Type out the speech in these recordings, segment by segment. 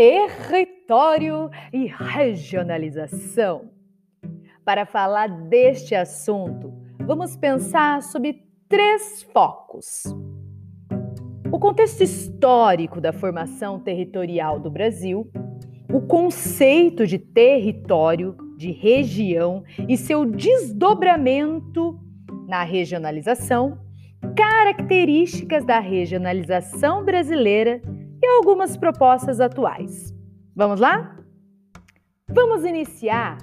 território e regionalização. Para falar deste assunto, vamos pensar sobre três focos. O contexto histórico da formação territorial do Brasil, o conceito de território, de região e seu desdobramento na regionalização, características da regionalização brasileira algumas propostas atuais. Vamos lá? Vamos iniciar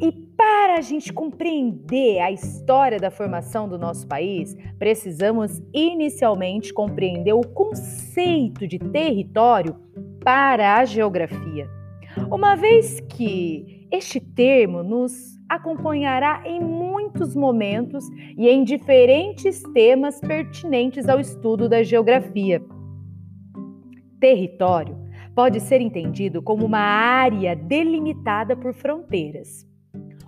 e para a gente compreender a história da formação do nosso país, precisamos inicialmente compreender o conceito de território para a geografia. Uma vez que este termo nos acompanhará em muitos momentos e em diferentes temas pertinentes ao estudo da geografia. Território pode ser entendido como uma área delimitada por fronteiras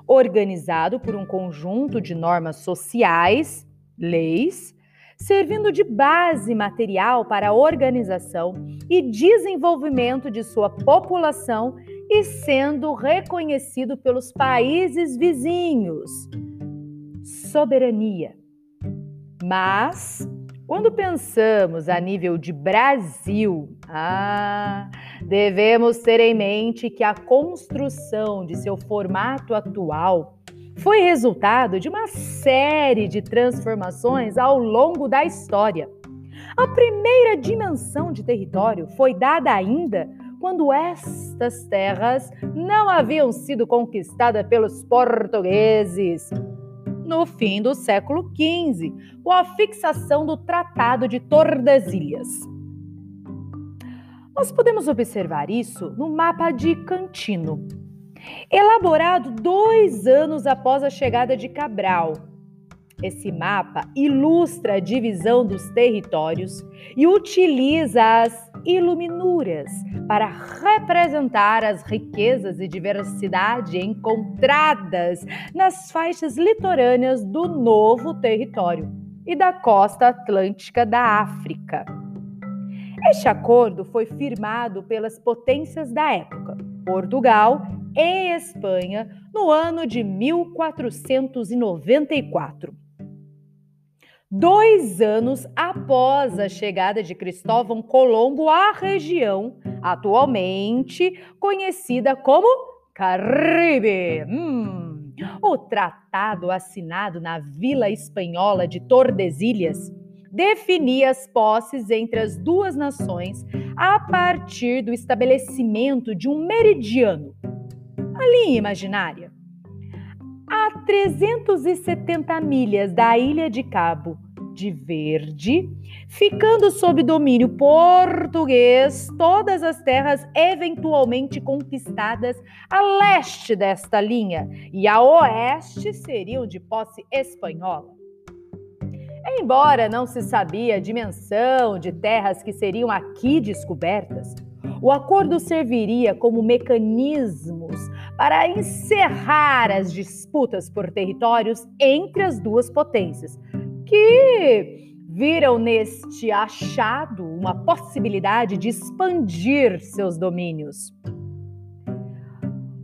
organizado por um conjunto de normas sociais, leis, servindo de base material para a organização e desenvolvimento de sua população e sendo reconhecido pelos países vizinhos. Soberania. Mas quando pensamos a nível de Brasil, ah, devemos ter em mente que a construção de seu formato atual foi resultado de uma série de transformações ao longo da história. A primeira dimensão de território foi dada ainda quando estas terras não haviam sido conquistadas pelos portugueses no fim do século XV, com a fixação do Tratado de Tordesilhas. Nós podemos observar isso no mapa de Cantino, elaborado dois anos após a chegada de Cabral. Esse mapa ilustra a divisão dos territórios e utiliza as iluminuras para representar as riquezas e diversidade encontradas nas faixas litorâneas do novo território e da costa atlântica da África. Este acordo foi firmado pelas potências da época, Portugal e Espanha, no ano de 1494 dois anos após a chegada de Cristóvão Colombo à região, atualmente conhecida como Caribe. Hum. O tratado assinado na Vila Espanhola de Tordesilhas definia as posses entre as duas nações a partir do estabelecimento de um meridiano, a linha imaginária a 370 milhas da ilha de Cabo de Verde, ficando sob domínio português todas as terras eventualmente conquistadas a leste desta linha e a oeste seriam de posse espanhola. Embora não se sabia a dimensão de terras que seriam aqui descobertas, o acordo serviria como mecanismos para encerrar as disputas por territórios entre as duas potências, que viram neste achado uma possibilidade de expandir seus domínios.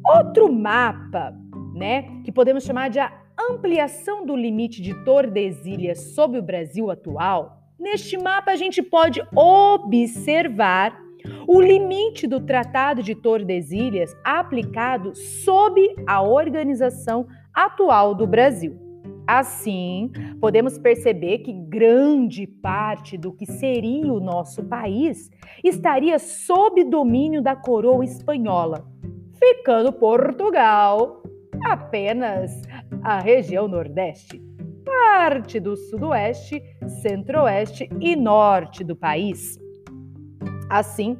Outro mapa, né, que podemos chamar de a ampliação do limite de Tordesilhas sobre o Brasil atual, neste mapa a gente pode observar o limite do Tratado de Tordesilhas aplicado sob a organização atual do Brasil. Assim, podemos perceber que grande parte do que seria o nosso país estaria sob domínio da coroa espanhola, ficando Portugal apenas a região Nordeste, parte do Sudoeste, Centro-Oeste e Norte do país. Assim,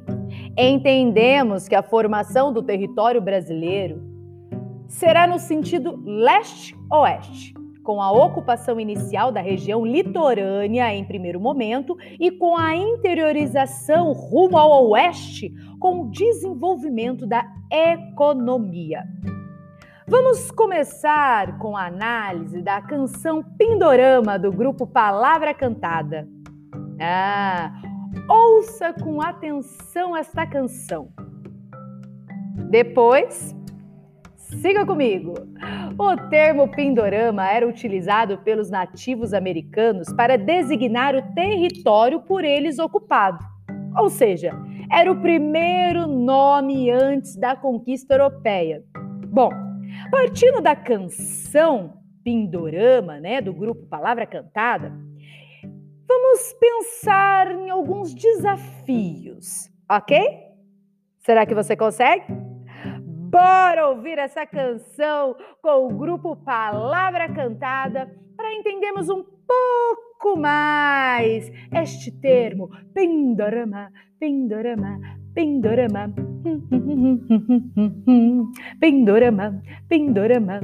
entendemos que a formação do território brasileiro será no sentido leste-oeste, com a ocupação inicial da região litorânea em primeiro momento e com a interiorização rumo ao oeste, com o desenvolvimento da economia. Vamos começar com a análise da canção Pindorama do grupo Palavra Cantada. Ah, Ouça com atenção esta canção. Depois, siga comigo. O termo Pindorama era utilizado pelos nativos americanos para designar o território por eles ocupado. Ou seja, era o primeiro nome antes da conquista europeia. Bom, partindo da canção Pindorama, né, do grupo Palavra Cantada, vamos pensar em alguns desafios, ok? Será que você consegue? Bora ouvir essa canção com o grupo Palavra Cantada para entendermos um pouco mais este termo Pindorama, Pindorama, Pindorama, Pindorama, Pindorama.